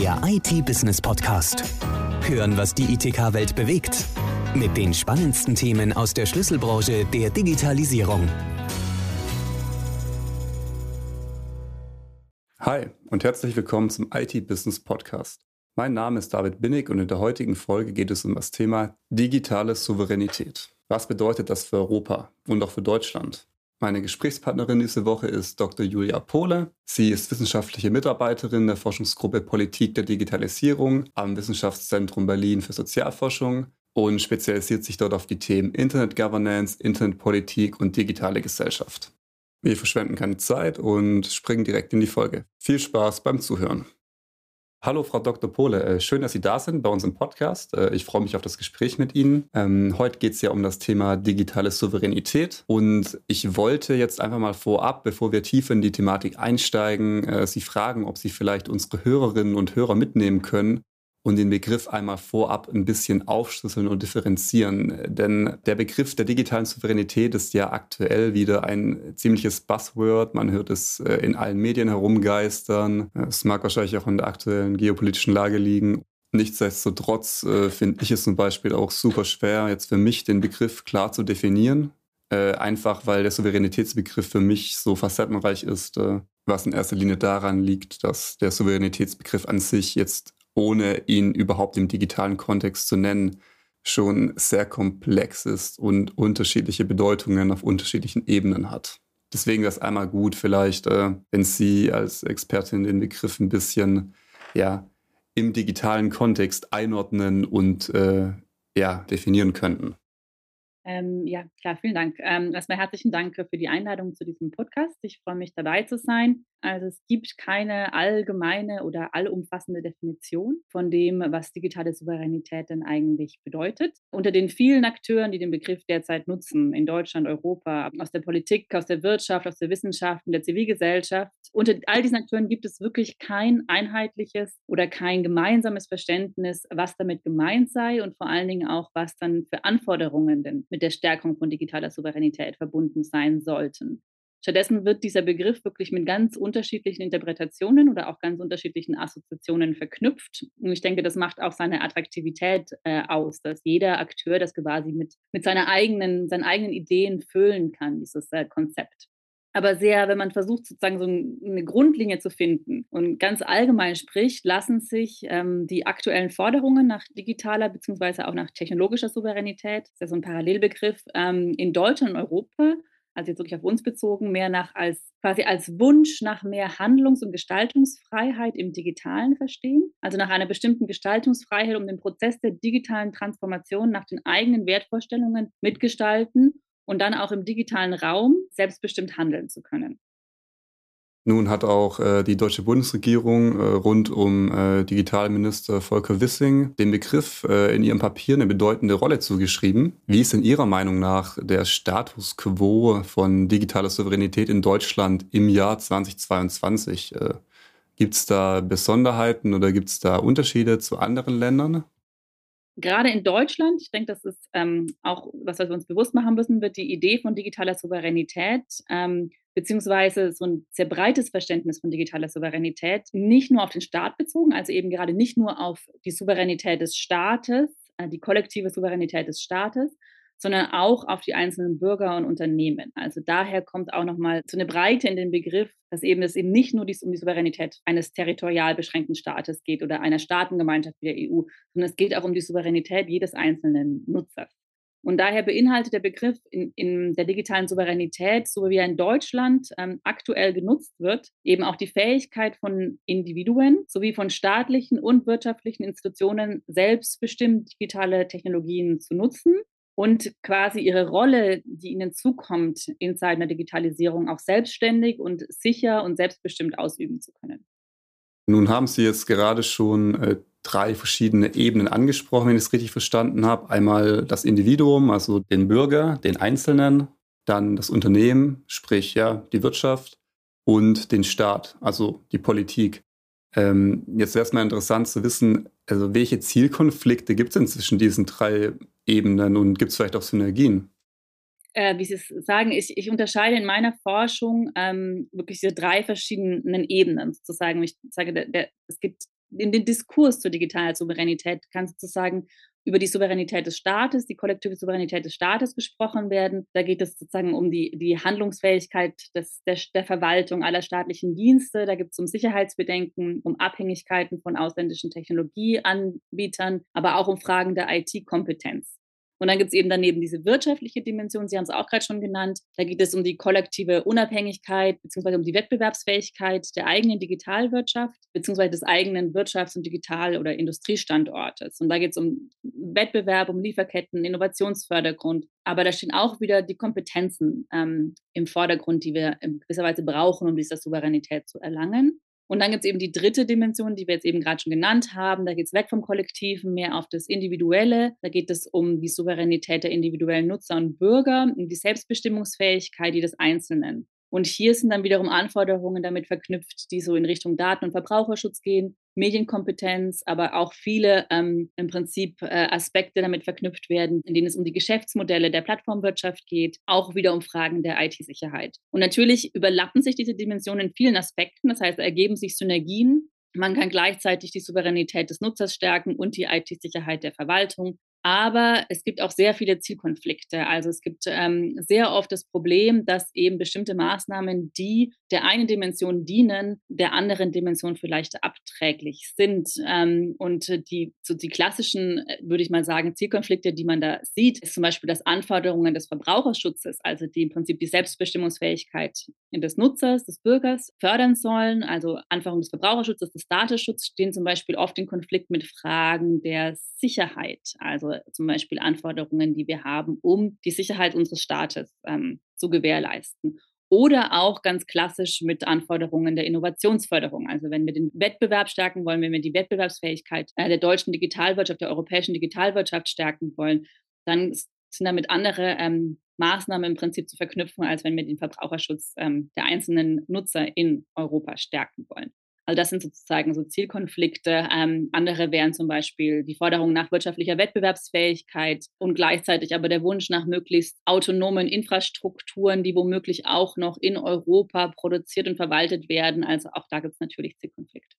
der IT-Business-Podcast. Hören, was die ITK-Welt bewegt. Mit den spannendsten Themen aus der Schlüsselbranche der Digitalisierung. Hi und herzlich willkommen zum IT-Business-Podcast. Mein Name ist David Binnig und in der heutigen Folge geht es um das Thema digitale Souveränität. Was bedeutet das für Europa und auch für Deutschland? Meine Gesprächspartnerin diese Woche ist Dr. Julia Pohle. Sie ist wissenschaftliche Mitarbeiterin der Forschungsgruppe Politik der Digitalisierung am Wissenschaftszentrum Berlin für Sozialforschung und spezialisiert sich dort auf die Themen Internet Governance, Internetpolitik und digitale Gesellschaft. Wir verschwenden keine Zeit und springen direkt in die Folge. Viel Spaß beim Zuhören. Hallo, Frau Dr. Pohle. Äh, schön, dass Sie da sind bei uns im Podcast. Äh, ich freue mich auf das Gespräch mit Ihnen. Ähm, heute geht es ja um das Thema digitale Souveränität. Und ich wollte jetzt einfach mal vorab, bevor wir tiefer in die Thematik einsteigen, äh, Sie fragen, ob Sie vielleicht unsere Hörerinnen und Hörer mitnehmen können, und den Begriff einmal vorab ein bisschen aufschlüsseln und differenzieren. Denn der Begriff der digitalen Souveränität ist ja aktuell wieder ein ziemliches Buzzword. Man hört es äh, in allen Medien herumgeistern. Es mag wahrscheinlich auch in der aktuellen geopolitischen Lage liegen. Nichtsdestotrotz äh, finde ich es zum Beispiel auch super schwer, jetzt für mich den Begriff klar zu definieren. Äh, einfach weil der Souveränitätsbegriff für mich so facettenreich ist, äh, was in erster Linie daran liegt, dass der Souveränitätsbegriff an sich jetzt ohne ihn überhaupt im digitalen Kontext zu nennen, schon sehr komplex ist und unterschiedliche Bedeutungen auf unterschiedlichen Ebenen hat. Deswegen wäre es einmal gut, vielleicht, äh, wenn Sie als Expertin den Begriff ein bisschen ja, im digitalen Kontext einordnen und äh, ja, definieren könnten. Ähm, ja, klar, vielen Dank. Ähm, erstmal herzlichen Dank für die Einladung zu diesem Podcast. Ich freue mich dabei zu sein. Also es gibt keine allgemeine oder allumfassende Definition von dem, was digitale Souveränität denn eigentlich bedeutet. Unter den vielen Akteuren, die den Begriff derzeit nutzen, in Deutschland, Europa, aus der Politik, aus der Wirtschaft, aus der Wissenschaft, in der Zivilgesellschaft, unter all diesen Akteuren gibt es wirklich kein einheitliches oder kein gemeinsames Verständnis, was damit gemeint sei und vor allen Dingen auch, was dann für Anforderungen denn mit der Stärkung von digitaler Souveränität verbunden sein sollten. Stattdessen wird dieser Begriff wirklich mit ganz unterschiedlichen Interpretationen oder auch ganz unterschiedlichen Assoziationen verknüpft. Und ich denke, das macht auch seine Attraktivität äh, aus, dass jeder Akteur das quasi mit, mit seiner eigenen, seinen eigenen Ideen füllen kann, dieses äh, Konzept. Aber sehr, wenn man versucht, sozusagen so eine Grundlinie zu finden und ganz allgemein spricht, lassen sich ähm, die aktuellen Forderungen nach digitaler bzw. auch nach technologischer Souveränität, das ist ja so ein Parallelbegriff, ähm, in Deutschland und Europa also jetzt wirklich auf uns bezogen, mehr nach als quasi als Wunsch nach mehr Handlungs- und Gestaltungsfreiheit im Digitalen verstehen. Also nach einer bestimmten Gestaltungsfreiheit, um den Prozess der digitalen Transformation nach den eigenen Wertvorstellungen mitgestalten und dann auch im digitalen Raum selbstbestimmt handeln zu können. Nun hat auch äh, die deutsche Bundesregierung äh, rund um äh, Digitalminister Volker Wissing dem Begriff äh, in ihrem Papier eine bedeutende Rolle zugeschrieben. Wie ist in Ihrer Meinung nach der Status quo von digitaler Souveränität in Deutschland im Jahr 2022? Äh, gibt es da Besonderheiten oder gibt es da Unterschiede zu anderen Ländern? Gerade in Deutschland, ich denke, das ist ähm, auch was, was wir uns bewusst machen müssen, wird die Idee von digitaler Souveränität ähm, beziehungsweise so ein sehr breites Verständnis von digitaler Souveränität nicht nur auf den Staat bezogen, also eben gerade nicht nur auf die Souveränität des Staates, äh, die kollektive Souveränität des Staates, sondern auch auf die einzelnen Bürger und Unternehmen. Also daher kommt auch nochmal so eine Breite in den Begriff, dass eben es eben nicht nur um die Souveränität eines territorial beschränkten Staates geht oder einer Staatengemeinschaft wie der EU, sondern es geht auch um die Souveränität jedes einzelnen Nutzers. Und daher beinhaltet der Begriff in, in, der digitalen Souveränität, so wie er in Deutschland ähm, aktuell genutzt wird, eben auch die Fähigkeit von Individuen sowie von staatlichen und wirtschaftlichen Institutionen selbstbestimmt digitale Technologien zu nutzen und quasi ihre Rolle, die ihnen zukommt in Zeiten der Digitalisierung, auch selbstständig und sicher und selbstbestimmt ausüben zu können. Nun haben Sie jetzt gerade schon äh, drei verschiedene Ebenen angesprochen, wenn ich es richtig verstanden habe. Einmal das Individuum, also den Bürger, den Einzelnen, dann das Unternehmen, sprich ja die Wirtschaft und den Staat, also die Politik. Ähm, jetzt wäre es mal interessant zu wissen, also welche Zielkonflikte gibt es denn zwischen diesen drei Ebenen und gibt es vielleicht auch Synergien? äh, wie Sie es sagen, ich, ich unterscheide in meiner Forschung ähm, wirklich diese drei verschiedenen Ebenen sozusagen. Ich sage, der, der, es gibt in den Diskurs zur digitalen Souveränität kann sozusagen über die Souveränität des Staates, die kollektive Souveränität des Staates gesprochen werden. Da geht es sozusagen um die, die Handlungsfähigkeit des, der, der Verwaltung aller staatlichen Dienste. Da gibt es um Sicherheitsbedenken, um Abhängigkeiten von ausländischen Technologieanbietern, aber auch um Fragen der IT-Kompetenz. Und dann gibt es eben daneben diese wirtschaftliche Dimension, Sie haben es auch gerade schon genannt. Da geht es um die kollektive Unabhängigkeit beziehungsweise um die Wettbewerbsfähigkeit der eigenen Digitalwirtschaft beziehungsweise des eigenen Wirtschafts- und Digital- oder Industriestandortes. Und da geht es um Wettbewerb, um Lieferketten, Innovationsfördergrund. Aber da stehen auch wieder die Kompetenzen ähm, im Vordergrund, die wir in gewisser Weise brauchen, um diese Souveränität zu erlangen. Und dann gibt es eben die dritte Dimension, die wir jetzt eben gerade schon genannt haben. Da geht es weg vom Kollektiven, mehr auf das Individuelle. Da geht es um die Souveränität der individuellen Nutzer und Bürger, um die Selbstbestimmungsfähigkeit jedes Einzelnen. Und hier sind dann wiederum Anforderungen damit verknüpft, die so in Richtung Daten- und Verbraucherschutz gehen, Medienkompetenz, aber auch viele ähm, im Prinzip äh, Aspekte damit verknüpft werden, in denen es um die Geschäftsmodelle der Plattformwirtschaft geht, auch wieder um Fragen der IT-Sicherheit. Und natürlich überlappen sich diese Dimensionen in vielen Aspekten, das heißt, ergeben sich Synergien. Man kann gleichzeitig die Souveränität des Nutzers stärken und die IT-Sicherheit der Verwaltung. Aber es gibt auch sehr viele Zielkonflikte. Also es gibt ähm, sehr oft das Problem, dass eben bestimmte Maßnahmen, die der einen Dimension dienen, der anderen Dimension vielleicht abträglich sind. Ähm, und die, so die klassischen, äh, würde ich mal sagen, Zielkonflikte, die man da sieht, ist zum Beispiel, dass Anforderungen des Verbraucherschutzes, also die im Prinzip die Selbstbestimmungsfähigkeit des Nutzers, des Bürgers fördern sollen. Also Anforderungen des Verbraucherschutzes, des Datenschutzes stehen zum Beispiel oft in Konflikt mit Fragen der Sicherheit. Also zum Beispiel Anforderungen, die wir haben, um die Sicherheit unseres Staates ähm, zu gewährleisten. Oder auch ganz klassisch mit Anforderungen der Innovationsförderung. Also wenn wir den Wettbewerb stärken wollen, wenn wir die Wettbewerbsfähigkeit äh, der deutschen Digitalwirtschaft, der europäischen Digitalwirtschaft stärken wollen, dann sind damit andere ähm, Maßnahmen im Prinzip zu verknüpfen, als wenn wir den Verbraucherschutz ähm, der einzelnen Nutzer in Europa stärken wollen. Also das sind sozusagen so Zielkonflikte. Ähm, andere wären zum Beispiel die Forderung nach wirtschaftlicher Wettbewerbsfähigkeit und gleichzeitig aber der Wunsch nach möglichst autonomen Infrastrukturen, die womöglich auch noch in Europa produziert und verwaltet werden. Also auch da gibt es natürlich Zielkonflikte.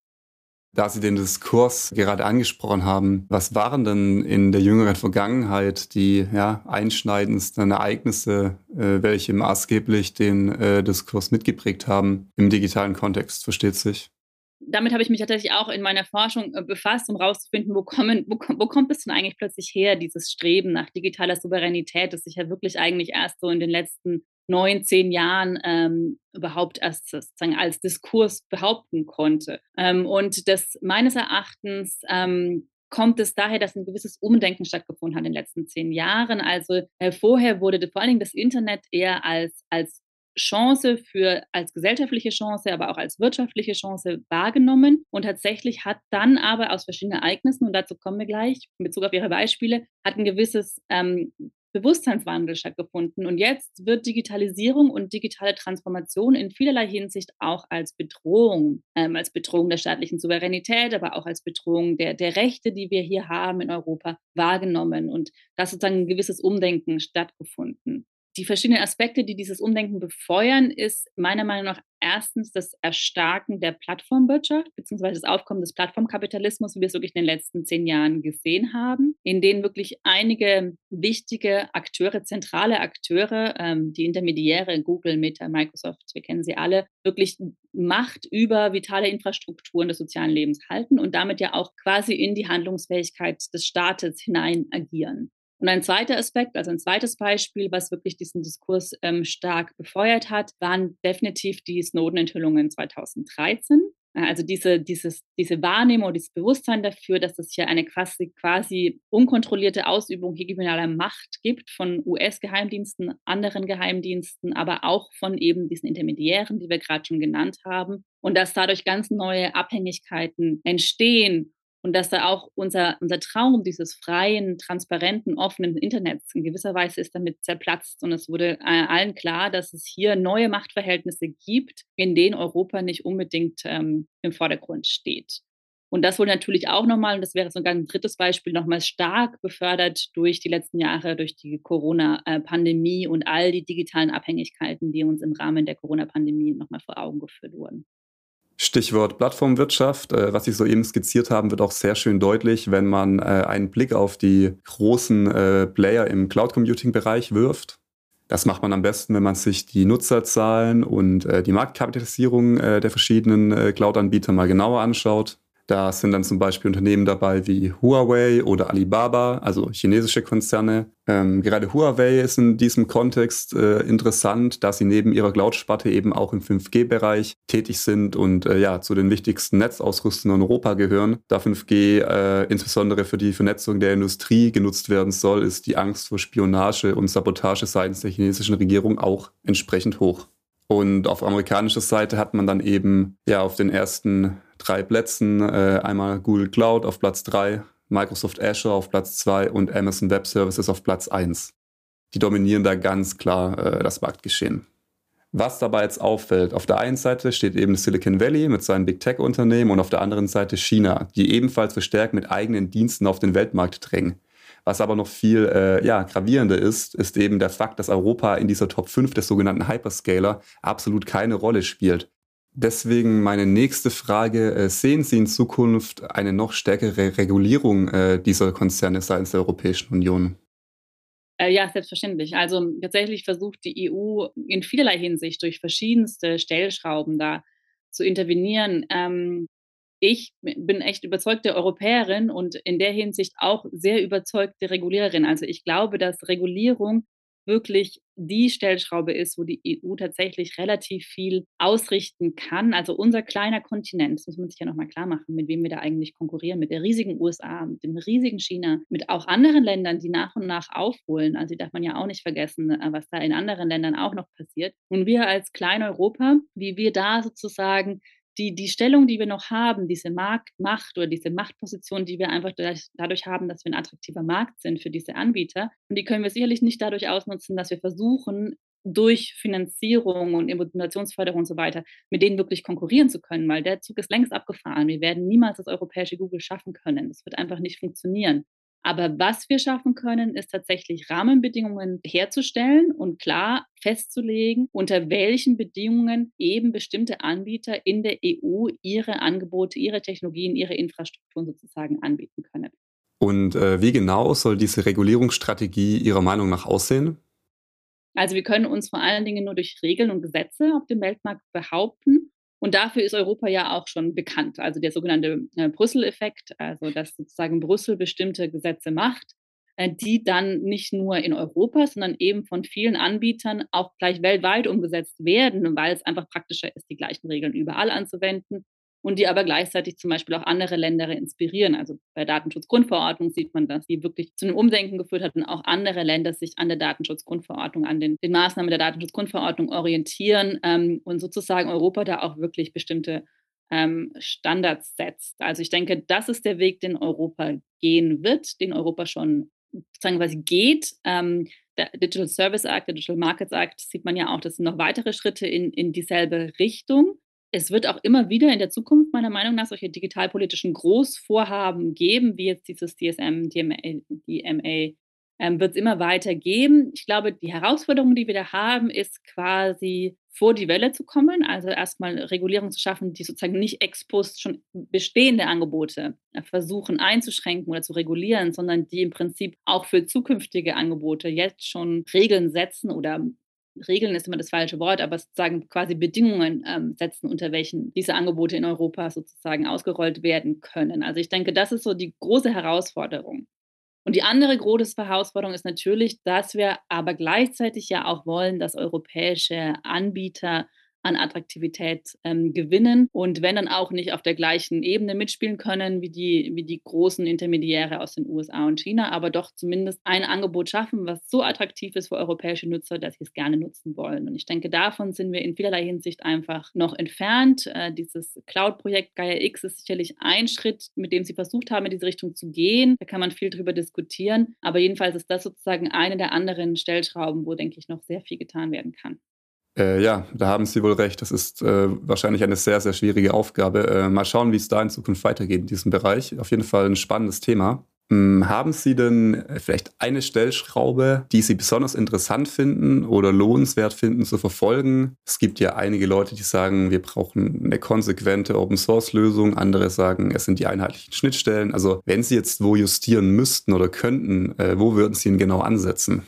Da Sie den Diskurs gerade angesprochen haben, was waren denn in der jüngeren Vergangenheit die ja, einschneidendsten Ereignisse, äh, welche maßgeblich den äh, Diskurs mitgeprägt haben im digitalen Kontext, versteht sich? Damit habe ich mich tatsächlich auch in meiner Forschung äh, befasst, um herauszufinden, wo, wo, wo kommt es denn eigentlich plötzlich her, dieses Streben nach digitaler Souveränität, das sich ja wirklich eigentlich erst so in den letzten neun, zehn Jahren ähm, überhaupt erst sozusagen als Diskurs behaupten konnte. Ähm, und das meines Erachtens ähm, kommt es daher, dass ein gewisses Umdenken stattgefunden hat in den letzten zehn Jahren. Also äh, vorher wurde vor allen Dingen das Internet eher als, als Chance für als gesellschaftliche Chance, aber auch als wirtschaftliche Chance wahrgenommen. Und tatsächlich hat dann aber aus verschiedenen Ereignissen, und dazu kommen wir gleich in Bezug auf Ihre Beispiele, hat ein gewisses ähm, Bewusstseinswandel stattgefunden. Und jetzt wird Digitalisierung und digitale Transformation in vielerlei Hinsicht auch als Bedrohung, ähm, als Bedrohung der staatlichen Souveränität, aber auch als Bedrohung der, der Rechte, die wir hier haben in Europa, wahrgenommen. Und da sozusagen ein gewisses Umdenken stattgefunden die verschiedenen Aspekte, die dieses Umdenken befeuern, ist meiner Meinung nach erstens das Erstarken der Plattformwirtschaft beziehungsweise das Aufkommen des Plattformkapitalismus, wie wir es wirklich in den letzten zehn Jahren gesehen haben, in denen wirklich einige wichtige Akteure, zentrale Akteure, ähm, die Intermediäre, Google, Meta, Microsoft, wir kennen sie alle, wirklich Macht über vitale Infrastrukturen des sozialen Lebens halten und damit ja auch quasi in die Handlungsfähigkeit des Staates hinein agieren. Und ein zweiter Aspekt, also ein zweites Beispiel, was wirklich diesen Diskurs ähm, stark befeuert hat, waren definitiv die Snowden-Enthüllungen 2013. Also diese, dieses, diese Wahrnehmung, dieses Bewusstsein dafür, dass es hier eine quasi, quasi unkontrollierte Ausübung hegemonaler Macht gibt von US-Geheimdiensten, anderen Geheimdiensten, aber auch von eben diesen Intermediären, die wir gerade schon genannt haben. Und dass dadurch ganz neue Abhängigkeiten entstehen und dass da auch unser, unser Traum dieses freien, transparenten, offenen Internets in gewisser Weise ist damit zerplatzt. Und es wurde äh, allen klar, dass es hier neue Machtverhältnisse gibt, in denen Europa nicht unbedingt ähm, im Vordergrund steht. Und das wurde natürlich auch nochmal, und das wäre sogar ein drittes Beispiel, nochmal stark befördert durch die letzten Jahre, durch die Corona-Pandemie und all die digitalen Abhängigkeiten, die uns im Rahmen der Corona-Pandemie nochmal vor Augen geführt wurden. Stichwort Plattformwirtschaft, äh, was Sie soeben skizziert haben, wird auch sehr schön deutlich, wenn man äh, einen Blick auf die großen äh, Player im Cloud Computing Bereich wirft. Das macht man am besten, wenn man sich die Nutzerzahlen und die Marktkapitalisierung der verschiedenen Cloud-Anbieter mal genauer anschaut. Da sind dann zum Beispiel Unternehmen dabei wie Huawei oder Alibaba, also chinesische Konzerne. Ähm, gerade Huawei ist in diesem Kontext äh, interessant, da sie neben ihrer Cloud-Sparte eben auch im 5G-Bereich tätig sind und äh, ja zu den wichtigsten Netzausrüstern in Europa gehören. Da 5G äh, insbesondere für die Vernetzung der Industrie genutzt werden soll, ist die Angst vor Spionage und Sabotage seitens der chinesischen Regierung auch entsprechend hoch. Und auf amerikanischer Seite hat man dann eben ja auf den ersten drei Plätzen äh, einmal Google Cloud auf Platz drei, Microsoft Azure auf Platz zwei und Amazon Web Services auf Platz eins. Die dominieren da ganz klar äh, das Marktgeschehen. Was dabei jetzt auffällt, auf der einen Seite steht eben Silicon Valley mit seinen Big Tech Unternehmen und auf der anderen Seite China, die ebenfalls verstärkt mit eigenen Diensten auf den Weltmarkt drängen. Was aber noch viel äh, ja, gravierender ist, ist eben der Fakt, dass Europa in dieser Top 5 des sogenannten Hyperscaler absolut keine Rolle spielt. Deswegen meine nächste Frage, äh, sehen Sie in Zukunft eine noch stärkere Regulierung äh, dieser Konzerne seitens der Europäischen Union? Äh, ja, selbstverständlich. Also tatsächlich versucht die EU in vielerlei Hinsicht durch verschiedenste Stellschrauben da zu intervenieren. Ähm, ich bin echt überzeugte Europäerin und in der Hinsicht auch sehr überzeugte Reguliererin. Also ich glaube, dass Regulierung wirklich die Stellschraube ist, wo die EU tatsächlich relativ viel ausrichten kann. Also unser kleiner Kontinent, das muss man sich ja nochmal klar machen, mit wem wir da eigentlich konkurrieren, mit der riesigen USA, mit dem riesigen China, mit auch anderen Ländern, die nach und nach aufholen. Also darf man ja auch nicht vergessen, äh, was da in anderen Ländern auch noch passiert. Und wir als Klein-Europa, wie wir da sozusagen die, die Stellung, die wir noch haben, diese Markt, Macht oder diese Machtposition, die wir einfach dadurch, dadurch haben, dass wir ein attraktiver Markt sind für diese Anbieter. Und die können wir sicherlich nicht dadurch ausnutzen, dass wir versuchen, durch Finanzierung und Innovationsförderung und so weiter mit denen wirklich konkurrieren zu können, weil der Zug ist längst abgefahren. Wir werden niemals das europäische Google schaffen können. Das wird einfach nicht funktionieren. Aber was wir schaffen können, ist tatsächlich Rahmenbedingungen herzustellen und klar festzulegen, unter welchen Bedingungen eben bestimmte Anbieter in der EU ihre Angebote, ihre Technologien, ihre Infrastrukturen sozusagen anbieten können. Und äh, wie genau soll diese Regulierungsstrategie Ihrer Meinung nach aussehen? Also wir können uns vor allen Dingen nur durch Regeln und Gesetze auf dem Weltmarkt behaupten und dafür ist Europa ja auch schon bekannt. Also der sogenannte äh, Brüssel-Effekt, also dass sozusagen Brüssel bestimmte Gesetze macht, äh, die dann nicht nur in Europa, sondern eben von vielen Anbietern auch gleich weltweit umgesetzt werden, weil es einfach praktischer ist, die gleichen Regeln überall anzuwenden und die aber gleichzeitig zum Beispiel auch andere Länder inspirieren. Also bei Datenschutzgrundverordnung sieht man, dass die wirklich zu einem Umdenken geführt hat und auch andere Länder sich an der Datenschutzgrundverordnung, an den, den Maßnahmen der Datenschutzgrundverordnung orientieren ähm, und sozusagen Europa da auch wirklich bestimmte ähm, Standards setzt. Also ich denke, das ist der Weg, den Europa gehen wird, den Europa schon sozusagen quasi geht. Ähm, der Digital Service Act, der Digital Markets Act, sieht man ja auch, das sind noch weitere Schritte in, in dieselbe Richtung es wird auch immer wieder in der Zukunft meiner Meinung nach solche digitalpolitischen Großvorhaben geben, wie jetzt dieses DSM, DMA, DMA ähm, wird es immer weiter geben. Ich glaube, die Herausforderung, die wir da haben, ist quasi vor die Welle zu kommen, also erstmal Regulierung zu schaffen, die sozusagen nicht ex post schon bestehende Angebote äh, versuchen einzuschränken oder zu regulieren, sondern die im Prinzip auch für zukünftige Angebote jetzt schon Regeln setzen oder Regeln ist immer das falsche Wort, aber sozusagen quasi Bedingungen ähm, setzen, unter welchen diese Angebote in Europa sozusagen ausgerollt werden können. Also ich denke, das ist so die große Herausforderung. Und die andere große Herausforderung ist natürlich, dass wir aber gleichzeitig ja auch wollen, dass europäische Anbieter an Attraktivität ähm, gewinnen und wenn dann auch nicht auf der gleichen Ebene mitspielen können wie die, wie die großen Intermediäre aus den USA und China, aber doch zumindest ein Angebot schaffen, was so attraktiv ist für europäische Nutzer, dass sie es gerne nutzen wollen. Und ich denke, davon sind wir in vielerlei Hinsicht einfach noch entfernt. Äh, dieses Cloud-Projekt Gaia X ist sicherlich ein Schritt, mit dem sie versucht haben, in diese Richtung zu gehen. Da kann man viel drüber diskutieren. Aber jedenfalls ist das sozusagen eine der anderen Stellschrauben, wo, denke ich, noch sehr viel getan werden kann. Äh, ja, da haben Sie wohl recht. Das ist äh, wahrscheinlich eine sehr, sehr schwierige Aufgabe. Äh, mal schauen, wie es da in Zukunft weitergeht in diesem Bereich. Auf jeden Fall ein spannendes Thema. Hm, haben Sie denn vielleicht eine Stellschraube, die Sie besonders interessant finden oder lohnenswert finden zu verfolgen? Es gibt ja einige Leute, die sagen, wir brauchen eine konsequente Open-Source-Lösung. Andere sagen, es sind die einheitlichen Schnittstellen. Also wenn Sie jetzt wo justieren müssten oder könnten, äh, wo würden Sie ihn genau ansetzen?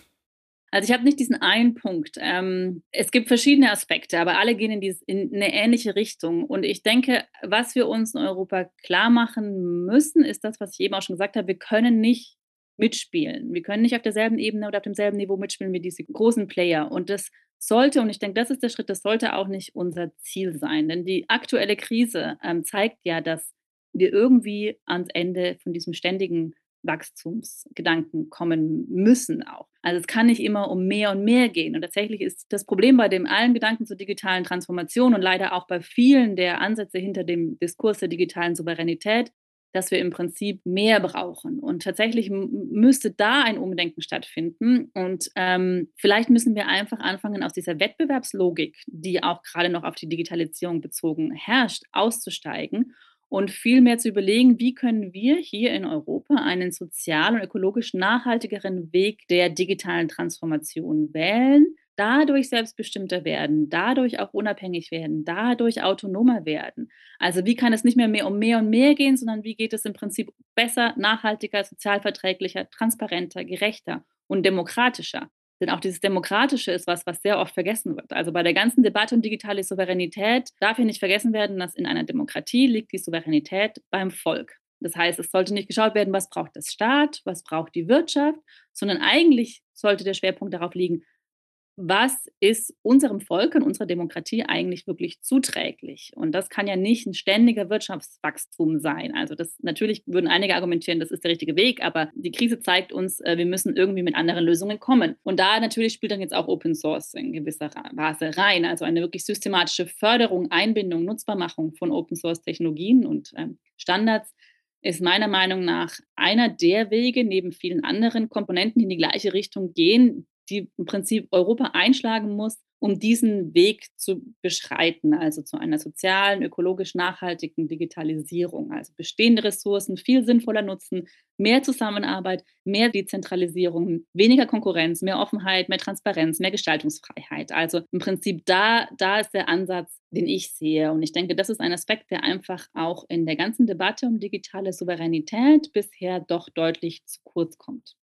Also ich habe nicht diesen einen Punkt. Ähm, es gibt verschiedene Aspekte, aber alle gehen in, dies, in, eine ähnliche Richtung. Und ich denke, was wir uns in Europa klar machen müssen, ist das, was ich eben auch schon gesagt habe. Wir können nicht mitspielen. Wir können nicht auf derselben Ebene oder auf demselben Niveau mitspielen wie diese großen Player. Und das sollte, und ich denke, das ist der Schritt, das sollte auch nicht unser Ziel sein. Denn die aktuelle Krise ähm, zeigt ja, dass wir irgendwie ans Ende von diesem ständigen Wachstumsgedanken kommen müssen auch. Also es kann nicht immer um mehr und mehr gehen. Und tatsächlich ist das Problem bei dem allen Gedanken zur digitalen Transformation und leider auch bei vielen der Ansätze hinter dem Diskurs der digitalen Souveränität, dass wir im Prinzip mehr brauchen. Und tatsächlich müsste da ein Umdenken stattfinden. Und ähm, vielleicht müssen wir einfach anfangen, aus dieser Wettbewerbslogik, die auch gerade noch auf die Digitalisierung bezogen herrscht, auszusteigen und vielmehr zu überlegen, wie können wir hier in Europa einen sozial und ökologisch nachhaltigeren Weg der digitalen Transformation wählen, dadurch selbstbestimmter werden, dadurch auch unabhängig werden, dadurch autonomer werden. Also wie kann es nicht mehr, mehr um mehr und mehr gehen, sondern wie geht es im Prinzip besser, nachhaltiger, sozialverträglicher, transparenter, gerechter und demokratischer. Denn auch dieses Demokratische ist was, was sehr oft vergessen wird. Also bei der ganzen Debatte um digitale Souveränität darf hier nicht vergessen werden, dass in einer Demokratie liegt die Souveränität beim Volk. Das heißt, es sollte nicht geschaut werden, was braucht das Staat, was braucht die Wirtschaft, sondern eigentlich sollte der Schwerpunkt darauf liegen, was ist unserem Volk und unserer Demokratie eigentlich wirklich zuträglich? Und das kann ja nicht ein ständiger Wirtschaftswachstum sein. Also das natürlich würden einige argumentieren, das ist der richtige Weg, aber die Krise zeigt uns, äh, wir müssen irgendwie mit anderen Lösungen kommen. Und da natürlich spielt dann jetzt auch Open Source in gewisser Weise rein. Also eine wirklich systematische Förderung, Einbindung, Nutzbarmachung von Open Source Technologien und ähm, Standards ist meiner Meinung nach einer der Wege, neben vielen anderen Komponenten, die in die gleiche Richtung gehen, die im Prinzip Europa einschlagen muss, um diesen Weg zu beschreiten, also zu einer sozialen, ökologisch nachhaltigen Digitalisierung, also bestehende Ressourcen viel sinnvoller nutzen, mehr Zusammenarbeit, mehr Dezentralisierung, weniger Konkurrenz, mehr Offenheit, mehr Transparenz, mehr Gestaltungsfreiheit. Also im Prinzip da, da ist der Ansatz, den ich sehe. Und ich denke, das ist ein Aspekt, der einfach auch in der ganzen Debatte um digitale Souveränität bisher doch deutlich zu kurz kommt.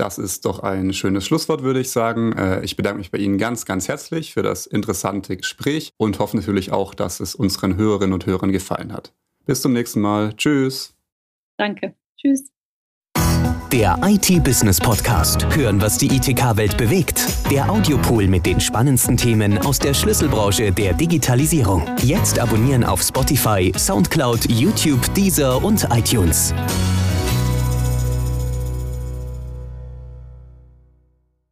Das ist doch ein schönes Schlusswort, würde ich sagen. Äh, ich bedanke mich bei Ihnen ganz, ganz herzlich für das interessante Gespräch und hoffe natürlich auch, dass es unseren Hörerinnen und Hörern gefallen hat. Bis zum nächsten Mal. Tschüss. Danke. Tschüss. Der IT-Business Podcast. Hören, was die ITK-Welt bewegt. Der Audiopool mit den spannendsten Themen aus der Schlüsselbranche der Digitalisierung. Jetzt abonnieren auf Spotify, Soundcloud, YouTube, Deezer und iTunes.